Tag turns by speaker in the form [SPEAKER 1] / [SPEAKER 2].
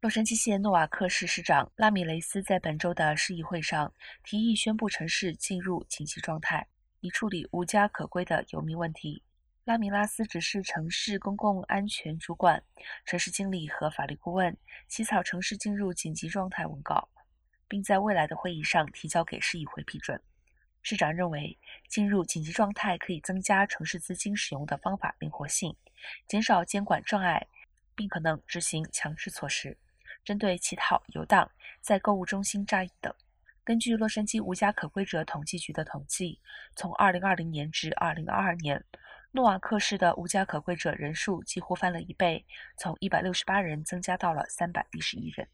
[SPEAKER 1] 洛杉矶县诺瓦克市市长拉米雷斯在本周的市议会上提议宣布城市进入紧急状态，以处理无家可归的游民问题。拉米拉斯指示城市公共安全主管、城市经理和法律顾问起草城市进入紧急状态文稿，并在未来的会议上提交给市议会批准。市长认为，进入紧急状态可以增加城市资金使用的方法灵活性，减少监管障碍，并可能执行强制措施。针对乞讨、游荡、在购物中心扎营等。根据洛杉矶无家可归者统计局的统计，从2020年至2022年，诺瓦克市的无家可归者人数几乎翻了一倍，从168人增加到了311人。